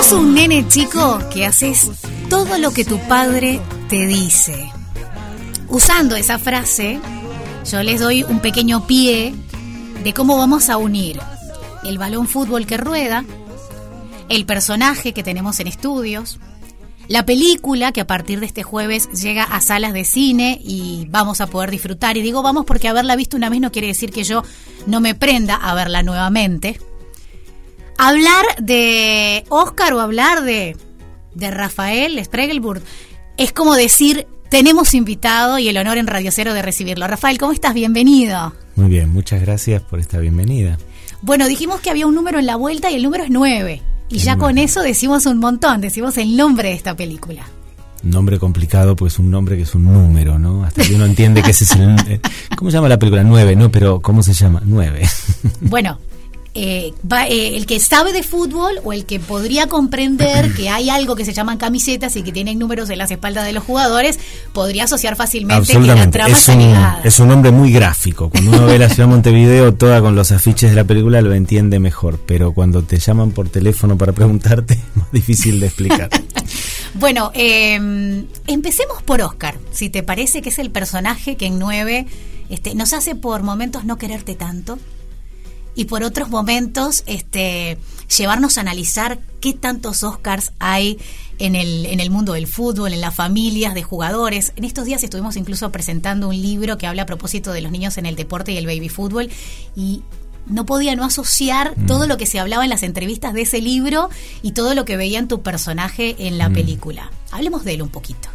Sos un nene chico que haces todo lo que tu padre te dice. Usando esa frase, yo les doy un pequeño pie de cómo vamos a unir el balón fútbol que rueda, el personaje que tenemos en estudios, la película que a partir de este jueves llega a salas de cine y vamos a poder disfrutar. Y digo vamos porque haberla visto una vez no quiere decir que yo no me prenda a verla nuevamente. Hablar de Oscar o hablar de, de Rafael Spregelburg es como decir, tenemos invitado y el honor en Radio Cero de recibirlo. Rafael, ¿cómo estás? Bienvenido. Muy bien, muchas gracias por esta bienvenida. Bueno, dijimos que había un número en la vuelta y el número es 9. Y ya con eso decimos un montón, decimos el nombre de esta película. Nombre complicado, pues un nombre que es un número, ¿no? Hasta que uno entiende que ese es el... Eh, ¿Cómo se llama la película? 9, ¿no? Pero ¿cómo se llama? 9. Bueno, eh, va, eh, el que sabe de fútbol o el que podría comprender que hay algo que se llaman camisetas y que tienen números en las espaldas de los jugadores, podría asociar fácilmente que la trama es un, es un nombre muy gráfico. Cuando uno ve la ciudad de Montevideo toda con los afiches de la película lo entiende mejor, pero cuando te llaman por teléfono para preguntarte es más difícil de explicar. bueno, eh, empecemos por Oscar, si te parece que es el personaje que en 9 este, nos hace por momentos no quererte tanto y por otros momentos este, llevarnos a analizar qué tantos Oscars hay en el, en el mundo del fútbol, en las familias de jugadores. En estos días estuvimos incluso presentando un libro que habla a propósito de los niños en el deporte y el baby fútbol y no podía no asociar mm. todo lo que se hablaba en las entrevistas de ese libro y todo lo que veía en tu personaje en la mm. película. Hablemos de él un poquito.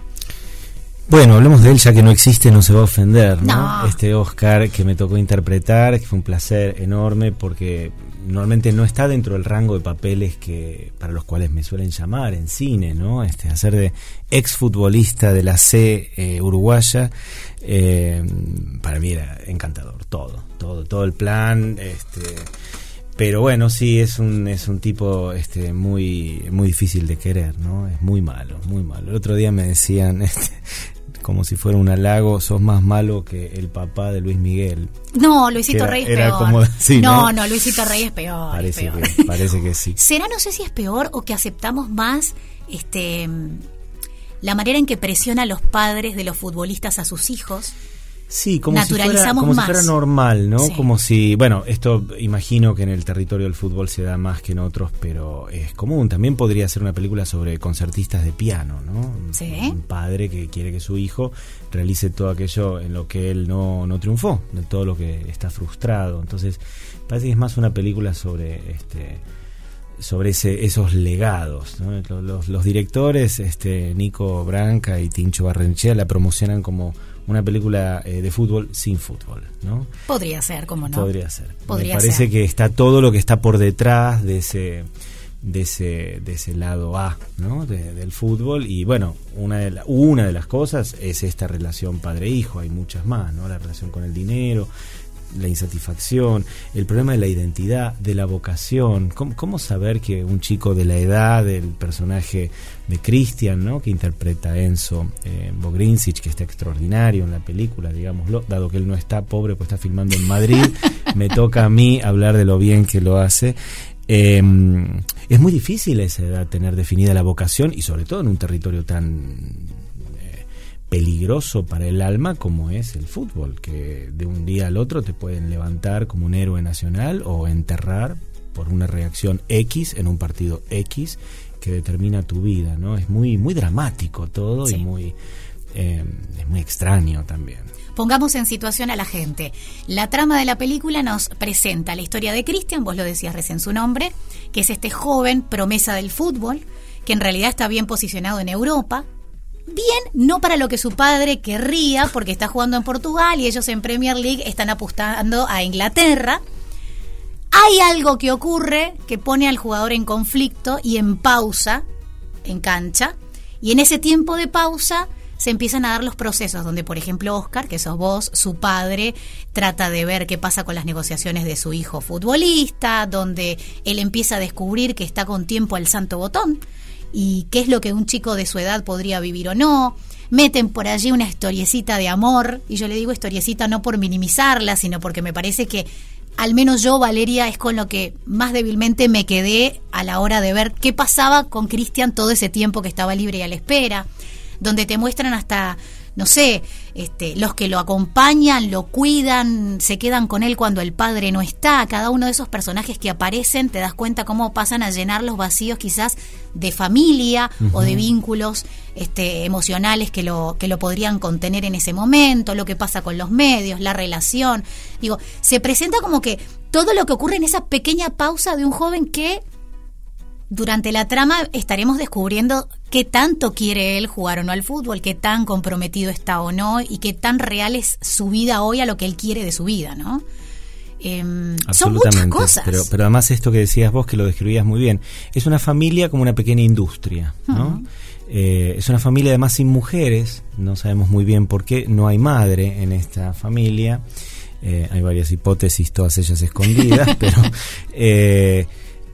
Bueno, hablemos de él ya que no existe, no se va a ofender, ¿no? Este Oscar que me tocó interpretar, que fue un placer enorme porque normalmente no está dentro del rango de papeles que para los cuales me suelen llamar en cine, ¿no? Este hacer de exfutbolista de la C eh, uruguaya eh, para mí era encantador, todo, todo, todo el plan, este pero bueno, sí es un es un tipo este muy muy difícil de querer, ¿no? Es muy malo, muy malo. El otro día me decían este, como si fuera un halago, sos más malo que el papá de Luis Miguel. No, Luisito Rey es peor. no, no, Luisito Rey es peor. Parece, Que, parece que sí. ¿Será, no sé si es peor o que aceptamos más este la manera en que presiona a los padres de los futbolistas a sus hijos? Sí, como, si fuera, como si fuera normal, ¿no? Como si, bueno, esto imagino que en el territorio del fútbol se da más que en otros, pero es común. También podría ser una película sobre concertistas de piano, ¿no? Sí. Un padre que quiere que su hijo realice todo aquello en lo que él no, no triunfó, de todo lo que está frustrado. Entonces, parece que es más una película sobre este sobre ese, esos legados. Los, los, directores, este Nico Branca y Tincho Barrenchea, la promocionan como una película eh, de fútbol sin fútbol, ¿no? Podría ser, como no. Podría ser. Me parece que está todo lo que está por detrás de ese de ese de ese lado A, ¿no? del fútbol y bueno, una de una de las cosas es esta relación padre-hijo, hay muchas más, ¿no? La relación con el dinero, la insatisfacción, el problema de la identidad, de la vocación. ¿Cómo, saber que un chico de la edad del personaje de Christian, ¿no? que interpreta Enzo eh, que está extraordinario en la película, digámoslo, dado que él no está pobre, pues está filmando en Madrid, me toca a mí hablar de lo bien que lo hace. Em, es muy difícil a esa edad tener definida la vocación y sobre todo en un territorio tan peligroso para el alma como es el fútbol, que de un día al otro te pueden levantar como un héroe nacional o enterrar por una reacción X en un partido X que determina tu vida, ¿no? Es muy, muy dramático todo y muy, eh, es muy extraño también. Pongamos en situación a la gente. La trama de la película nos presenta la historia de Cristian, vos lo decías recién su nombre, que es este joven promesa del fútbol, que en realidad está bien posicionado en Europa, Bien, no para lo que su padre querría, porque está jugando en Portugal y ellos en Premier League están apostando a Inglaterra. Hay algo que ocurre que pone al jugador en conflicto y en pausa, en cancha, y en ese tiempo de pausa se empiezan a dar los procesos donde, por ejemplo, Oscar, que sos vos, su padre, trata de ver qué pasa con las negociaciones de su hijo futbolista, donde él empieza a descubrir que está con tiempo al santo botón, y qué es lo que un chico de su edad podría vivir o no. Meten por allí una historiecita de amor, y yo le digo historiecita no por minimizarla, sino porque me parece que al menos yo, Valeria, es con lo que más débilmente me quedé a la hora de ver qué pasaba con Cristian todo ese tiempo que estaba libre y a la espera, donde te muestran hasta no sé, este, los que lo acompañan, lo cuidan, se quedan con él cuando el padre no está, cada uno de esos personajes que aparecen, te das cuenta cómo pasan a llenar los vacíos quizás de familia o de vínculos este, emocionales que lo, que lo podrían contener en ese momento, lo que pasa con los medios, la relación. Digo, se presenta como que todo lo que ocurre en esa pequeña pausa de un joven que durante la trama estaremos descubriendo qué tanto quiere él jugar o no al fútbol, qué tan comprometido está o no y qué tan real es su vida hoy a lo que él quiere de su vida, ¿no? Em, son muchas cosas. Pero, pero además esto que decías vos, que lo describías muy bien, es una familia como una pequeña industria, ¿no? Eh, es una familia además sin mujeres, no sabemos muy bien por qué, no hay madre en esta familia, eh, hay varias hipótesis, todas ellas escondidas, pero...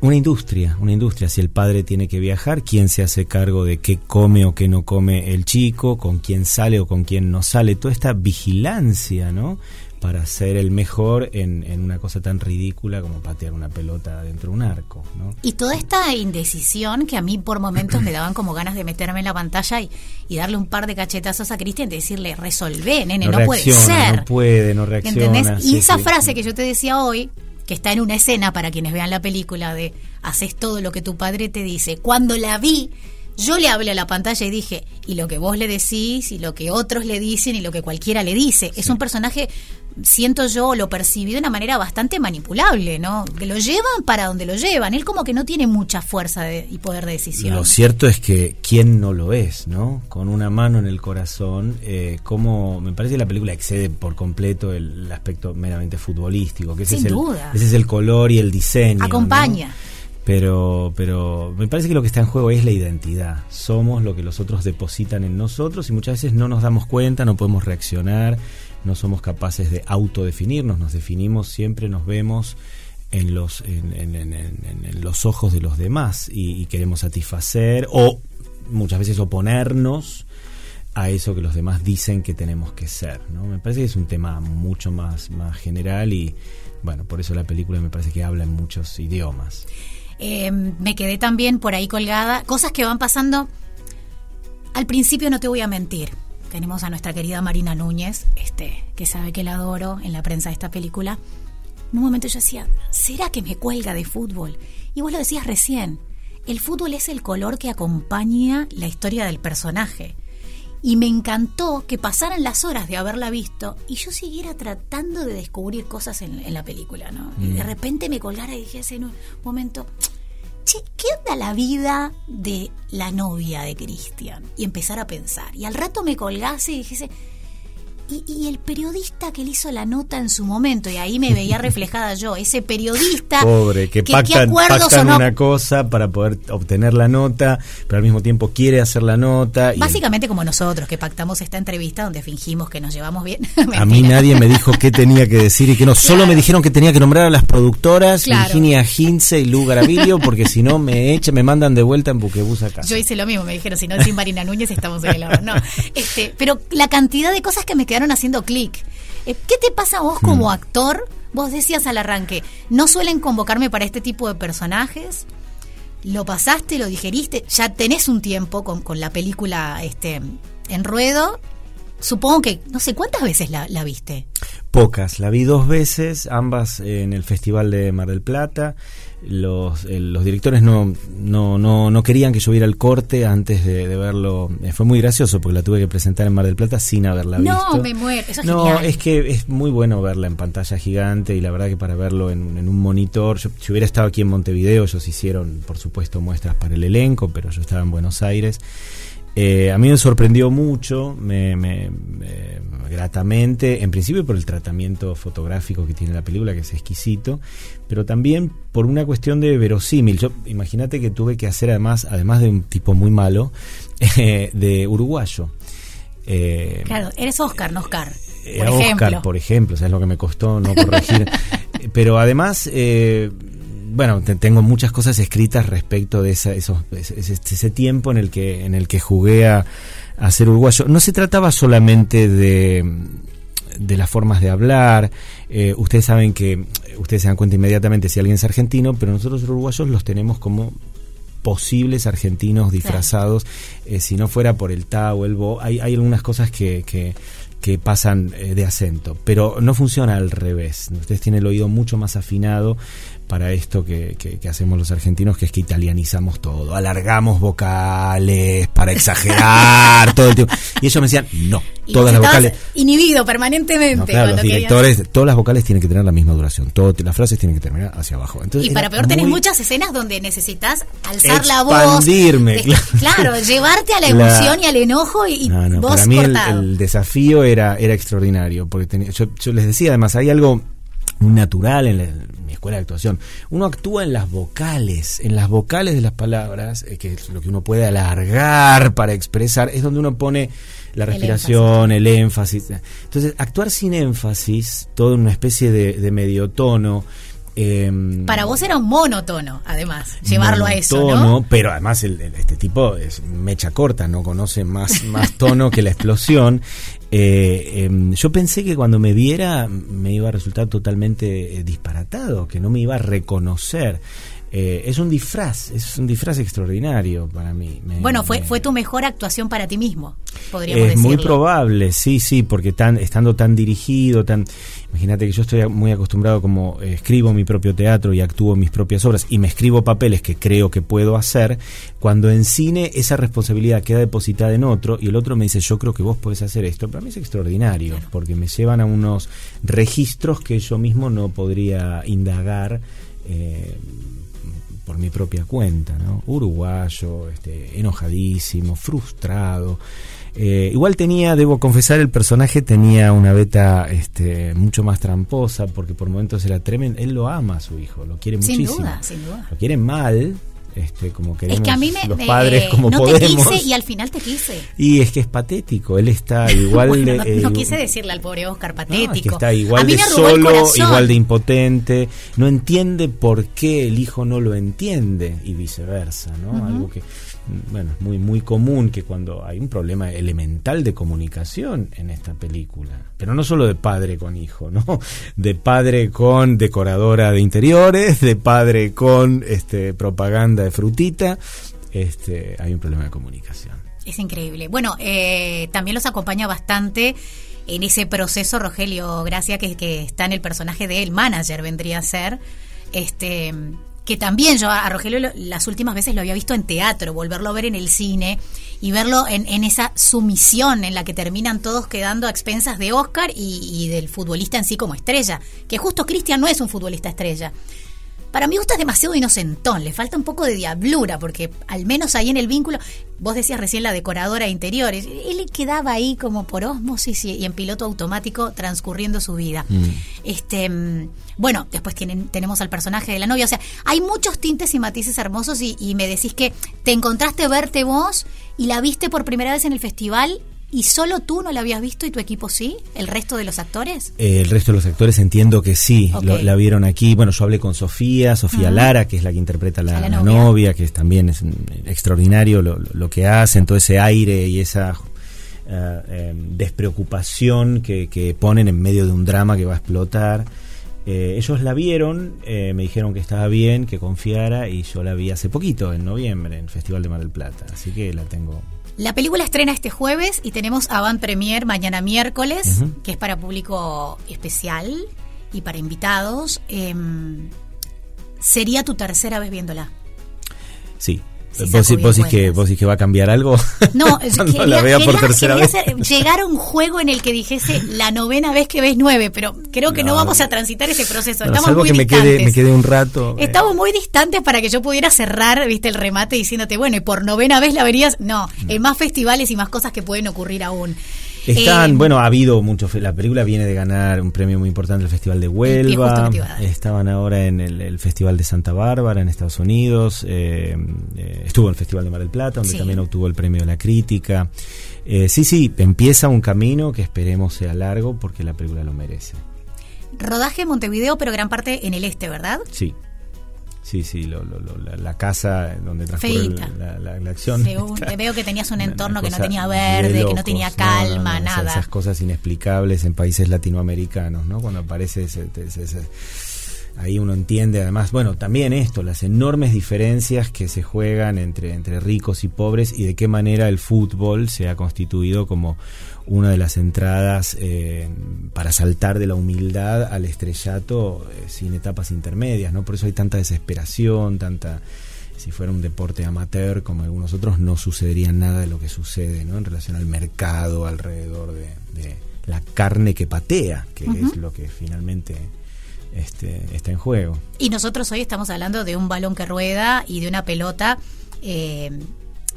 Una industria, una industria. Si el padre tiene que viajar, ¿quién se hace cargo de qué come o qué no come el chico? ¿Con quién sale o con quién no sale? Toda esta vigilancia, ¿no? Para ser el mejor en, una cosa tan ridícula como patear una pelota dentro de un arco, ¿no? Y toda esta indecisión que a mí por momentos me daban como ganas de meterme en la pantalla y, darle un par de cachetazos a Cristian y decirle, resolvé, nene, no, puede ser. No puede, no reacciona. Y esa frase que yo te decía hoy, que está en una escena para quienes vean la película de haces todo lo que tu padre te dice. Cuando la vi, yo le hablé a la pantalla y dije, y lo que vos le decís, y lo que otros le dicen, y lo que cualquiera le dice. Es un personaje, siento yo, lo percibí de una manera bastante manipulable, ¿no? Que lo llevan para donde lo llevan. Él como que no tiene mucha fuerza y poder de decisión. Lo cierto es que quién no lo es, ¿no? Con una mano en el corazón, eh, como me parece que la película excede por completo el, aspecto meramente futbolístico, que ese, es el, ese es el color y el diseño. Acompaña. Pero, pero me parece que lo que está en juego es la identidad. Somos lo que los otros depositan en nosotros y muchas veces no nos damos cuenta, no podemos reaccionar, no somos capaces de autodefinirnos, nos definimos, siempre nos vemos en los, en, los ojos de los demás y, queremos satisfacer o muchas veces oponernos a eso que los demás dicen que tenemos que ser. ¿no? Me parece que es un tema mucho más, más general y bueno, por eso la película me parece que habla en muchos idiomas. Em, me quedé también por ahí colgada. Cosas que van pasando. Al principio no te voy a mentir. Tenemos a nuestra querida Marina Núñez, este, que sabe que la adoro en la prensa de esta película. En un momento yo decía, ¿será que me cuelga de fútbol? Y vos lo decías recién. El fútbol es el color que acompaña la historia del personaje y me encantó que pasaran las horas de haberla visto y yo siguiera tratando de descubrir cosas en, la película, ¿no? Y de mm. repente me colgara y dijese en un momento, ¿qué onda la vida de la novia de Cristian? Y empezar a pensar. Y al rato me colgase y dijese, y, el periodista que le hizo la nota en su momento, y ahí me veía reflejada yo, ese periodista. Pobre, que, pactan, una cosa para poder obtener la nota, pero al mismo tiempo quiere hacer la nota. Básicamente como nosotros, que pactamos esta entrevista donde fingimos que nos llevamos bien. a mí nadie me dijo qué tenía que decir y que no. Solo me dijeron que tenía que nombrar a las productoras, Virginia Hinze y Lu Garavillo, porque si no me echa, me mandan de vuelta en buquebus acá. Yo hice lo mismo, me dijeron, si no, sin Marina Núñez estamos en el lado. No, este, pero la cantidad de cosas que me quedaron haciendo clic. Eh, ¿Qué te pasa a vos como mm. actor? Vos decías al arranque, no suelen convocarme para este tipo de personajes. Lo pasaste, lo digeriste, ya tenés un tiempo con, con la película este, en ruedo. Supongo que, no sé, ¿cuántas veces la, la viste? Pocas, la vi dos veces, ambas en el Festival de Mar del Plata los, los directores no, no, no, no, querían que yo viera el corte antes de, verlo. Eh, fue muy gracioso porque la tuve que presentar en Mar del Plata sin haberla visto. No, me muero. Eso es no, es que es muy bueno verla en pantalla gigante y la verdad que para verlo en, en un monitor, yo, si hubiera estado aquí en Montevideo, ellos hicieron, por supuesto, muestras para el elenco, pero yo estaba en Buenos Aires. Eh, a mí me sorprendió mucho, me, gratamente, en principio por el tratamiento fotográfico que tiene la película, que es exquisito, pero también por una cuestión de verosímil. Yo imagínate que tuve que hacer además, además de un tipo muy malo, eh, de uruguayo. Eh, claro, eres Oscar, no Oscar. Por Oscar, por ejemplo, o sea, es lo que me costó no corregir. pero además bueno, tengo muchas cosas escritas respecto de esa, esos, ese, tiempo en el que en el que jugué a, ser uruguayo. No se trataba solamente de de las formas de hablar. Eh, ustedes saben que, ustedes se dan cuenta inmediatamente si alguien es argentino, pero nosotros los uruguayos los tenemos como posibles argentinos disfrazados, eh, si no fuera por el ta o el bo, hay, hay algunas cosas que, que, que pasan eh, de acento, pero no funciona al revés. Ustedes tienen el oído mucho más afinado para esto que, que, hacemos los argentinos, que es que italianizamos todo, alargamos vocales para exagerar todo el tiempo. Y ellos me decían, no, todas las vocales. Inhibido permanentemente. los directores, todas las vocales tienen que tener la misma duración, todo, las frases tienen que terminar hacia abajo. Entonces, y para peor, tenés muchas escenas donde necesitas alzar la voz. Claro. claro, llevarte a la emoción y al enojo y, Para mí el, desafío era, era extraordinario, porque yo, yo les decía, además, hay algo natural en, mi escuela de actuación. Uno actúa en las vocales, en las vocales de las palabras, eh, que es lo que uno puede alargar para expresar, es donde uno pone la respiración, el énfasis. Entonces, actuar sin énfasis, todo en una especie de, medio tono. Em, para vos era un monotono, además, llevarlo a eso, ¿no? Pero además este tipo es mecha corta, no conoce más, más tono que la explosión. Eh, em, yo pensé que cuando me viera me iba a resultar totalmente eh, disparatado, que no me iba a reconocer. Eh, es un disfraz, es un disfraz extraordinario para mí. bueno, fue, fue tu mejor actuación para ti mismo, podríamos Es muy probable, sí, sí, porque tan, estando tan dirigido, tan... Imagínate que yo estoy muy acostumbrado como eh, escribo mi propio teatro y actúo mis propias obras y me escribo papeles que creo que puedo hacer, cuando en cine esa responsabilidad queda depositada en otro y el otro me dice yo creo que vos podés hacer esto, para mí es extraordinario, porque me llevan a unos registros que yo mismo no podría indagar. Eh, por mi propia cuenta, ¿no? Uruguayo, este, enojadísimo, frustrado. Eh, igual tenía, debo confesar, el personaje tenía una beta este, mucho más tramposa, porque por momentos era tremendo. Él lo ama a su hijo, lo quiere muchísimo. Sin duda, sin duda. Lo quiere mal, este, como queremos es que a mí me, los padres como no te quise y al final te quise. Y es que es patético él está igual de no, eh, quise decirle al pobre Oscar patético es que está igual de solo igual de impotente no entiende por qué el hijo no lo entiende y viceversa no algo que bueno, muy, muy común que cuando hay un problema elemental de comunicación en esta película, pero no solo de padre con hijo, ¿no? De padre con decoradora de interiores, de padre con este, propaganda de frutita, este, hay un problema de comunicación. Es increíble. Bueno, eh, también los acompaña bastante en ese proceso Rogelio Gracia, que, que está en el personaje de el manager, vendría a ser. Este, que también yo a Rogelio las últimas veces lo había visto en teatro, volverlo a ver en el cine y verlo en, en esa sumisión en la que terminan todos quedando a expensas de Oscar y, y del futbolista en sí como estrella, que justo Cristian no es un futbolista estrella. Para mí gusta demasiado inocentón, le falta un poco de diablura, porque al menos ahí en el vínculo, vos decías recién la decoradora de interiores, él quedaba ahí como por osmosis y, en piloto automático transcurriendo su vida. Mm. Este, mm, bueno, después tienen, tenemos al personaje de la novia, o sea, hay muchos tintes y matices hermosos y, y me decís que te encontraste verte vos y la viste por primera vez en el festival ¿Y solo tú no la habías visto y tu equipo sí? ¿El resto de los actores? Eh, el resto de los actores entiendo que sí, la vieron aquí. Bueno, yo hablé con Sofía, Sofía Lara, que es la que interpreta a la, novia. que también es extraordinario lo, que hacen, todo ese aire y esa uh, despreocupación que, que, ponen en medio de un drama que va a explotar. Eh, ellos la vieron, me dijeron que estaba bien, que confiara y yo la vi hace poquito, en noviembre, en el Festival de Mar del Plata. Así que la tengo la película estrena este jueves y tenemos avant premier mañana miércoles, que es para público especial y para invitados. Em, ¿Sería tu tercera vez viéndola? Sí, ¿Vos, vos, que, ¿Vos que va a cambiar algo? No, quería, la vea por tercera vez. llegar a un juego en el que dijese la novena vez que ves nueve, pero creo que no, vamos a transitar ese proceso. Estamos muy que me quede, me quede un rato. Eh. Estamos muy distantes para que yo pudiera cerrar, viste, el remate diciéndote, bueno, y por novena vez la verías. No, hay más festivales y más cosas que pueden ocurrir aún. Están, eh, bueno, ha habido mucho. La película viene de ganar un premio muy importante el Festival de Huelva. Estaban ahora en el, Festival de Santa Bárbara en Estados Unidos. Eh, eh, estuvo en el Festival de Mar del Plata, donde también obtuvo el premio de la crítica. sí, sí, empieza un camino que esperemos sea largo porque la película lo merece. Rodaje en Montevideo, pero gran parte en el este, ¿verdad? Sí. Sí, sí, lo, la, casa donde transcurre la, la, acción. te veo que tenías un entorno que no tenía verde, que no tenía calma, nada. Esas cosas inexplicables en países latinoamericanos, ¿no? Cuando aparece ese, ahí uno entiende además, bueno, también esto, las enormes diferencias que se juegan entre, entre ricos y pobres y de qué manera el fútbol se ha constituido como una de las entradas eh, para saltar de la humildad al estrellato eh, sin etapas intermedias, ¿no? Por eso hay tanta desesperación, tanta si fuera un deporte amateur como algunos otros no sucedería nada de lo que sucede, ¿no? En relación al mercado alrededor de, la carne que patea, que es lo que finalmente este, está en juego. Y nosotros hoy estamos hablando de un balón que rueda y de una pelota eh,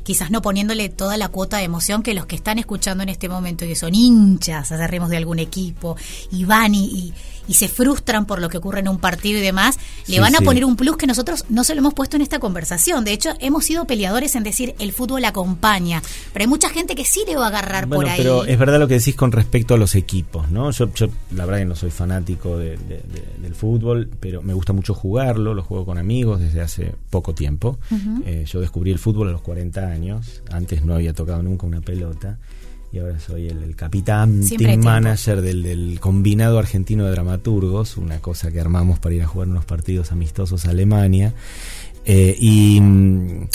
quizás no poniéndole toda la cuota de emoción que los que están escuchando en este momento y que son hinchas, acerremos de algún equipo, y van y, y se frustran por lo que ocurre en un partido y demás, le van a poner un plus que nosotros no se lo hemos puesto en esta conversación. De hecho, hemos sido peleadores en decir el fútbol acompaña, pero hay mucha gente que sí le va a agarrar por ahí. Pero es verdad lo que decís con respecto a los equipos, ¿no? Yo, la verdad que no soy fanático del fútbol, pero me gusta mucho jugarlo, lo juego con amigos desde hace poco tiempo. Eh, yo descubrí el fútbol a los 40 años, antes no había tocado nunca una pelota. Y ahora soy el, capitán, team manager del, combinado argentino de dramaturgos, una cosa que armamos para ir a jugar unos partidos amistosos a Alemania. Eh, y mm,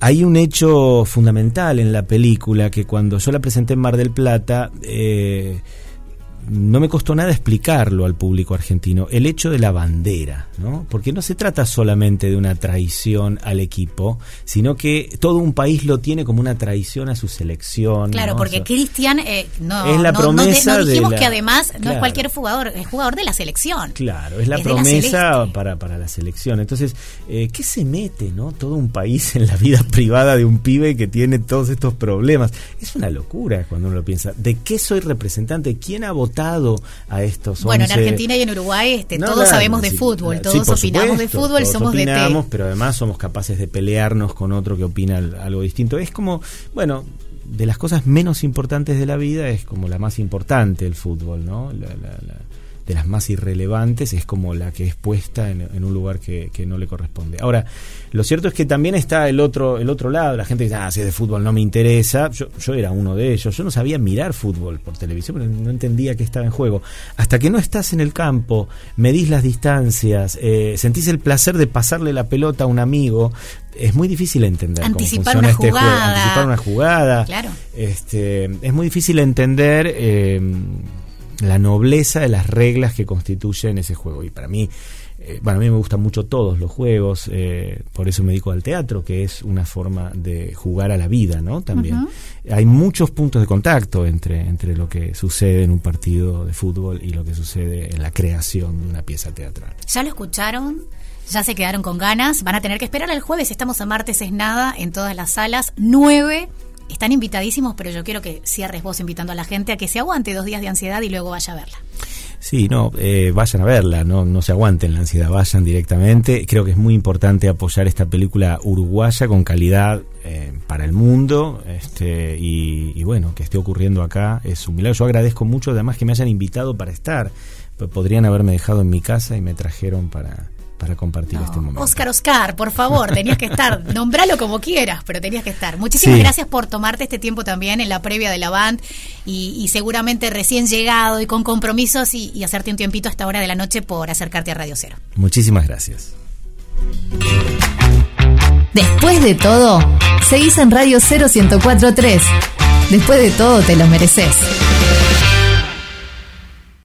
hay un hecho fundamental en la película que cuando yo la presenté en Mar del Plata, eh, no me costó nada explicarlo al público argentino, el hecho de la bandera, ¿no? Porque no se trata solamente de una traición al equipo, sino que todo un país lo tiene como una traición a su selección. Claro, porque Cristian eh, no, es la promesa dijimos que además no es cualquier jugador, es jugador de la selección. Claro, es la promesa para, para la selección. Entonces, eh, ¿qué se mete, no? Todo un país en la vida privada de un pibe que tiene todos estos problemas. Es una locura cuando uno lo piensa. ¿De qué soy representante? ¿Quién ha votado? A estos Bueno, en Argentina y en Uruguay este, todos sabemos de fútbol, todos opinamos de fútbol, somos opinamos, de pero además somos capaces de pelearnos con otro que opina algo distinto. Es como, bueno, de las cosas menos importantes de la vida es como la más importante el fútbol, ¿no? la, de las más irrelevantes, es como la que es puesta en, un lugar que, no le corresponde. Ahora, lo cierto es que también está el otro, el otro lado, la gente dice, ah, si es de fútbol no me interesa, yo, yo era uno de ellos, yo no sabía mirar fútbol por televisión, pero no entendía que estaba en juego. Hasta que no estás en el campo, medís las distancias, eh, sentís el placer de pasarle la pelota a un amigo, es muy difícil entender anticipar cómo funciona una este jugada. anticipar una jugada. Claro. Este, es muy difícil entender eh, la nobleza de las reglas que constituyen ese juego. Y para mí, eh, bueno, a mí me gustan mucho todos los juegos, eh, por eso me dedico al teatro, que es una forma de jugar a la vida, ¿no? También. Hay muchos puntos de contacto entre, entre lo que sucede en un partido de fútbol y lo que sucede en la creación de una pieza teatral. ¿Ya lo escucharon? Ya se quedaron con ganas. Van a tener que esperar al jueves. Estamos a martes es nada en todas las salas. 9 están invitadísimos, pero yo quiero que cierres vos invitando a la gente a que se aguante dos días de ansiedad y luego vaya a verla. Sí, no, eh, vayan a verla, no, no se aguanten la ansiedad, vayan directamente. Creo que es muy importante apoyar esta película uruguaya con calidad eh, para el mundo este, y, bueno, que esté ocurriendo acá es un milagro. Yo agradezco mucho además que me hayan invitado para estar. Podrían haberme dejado en mi casa y me trajeron para, para compartir este momento. Oscar, Oscar, por favor, tenías que estar. Nombralo como quieras, pero tenías que estar. Muchísimas gracias por tomarte este tiempo también en la previa de la band y, seguramente recién llegado y con compromisos y, y, hacerte un tiempito a esta hora de la noche por acercarte a Radio Cero. Muchísimas gracias. Después de todo, seguís en Radio 0 Después de todo, te lo mereces.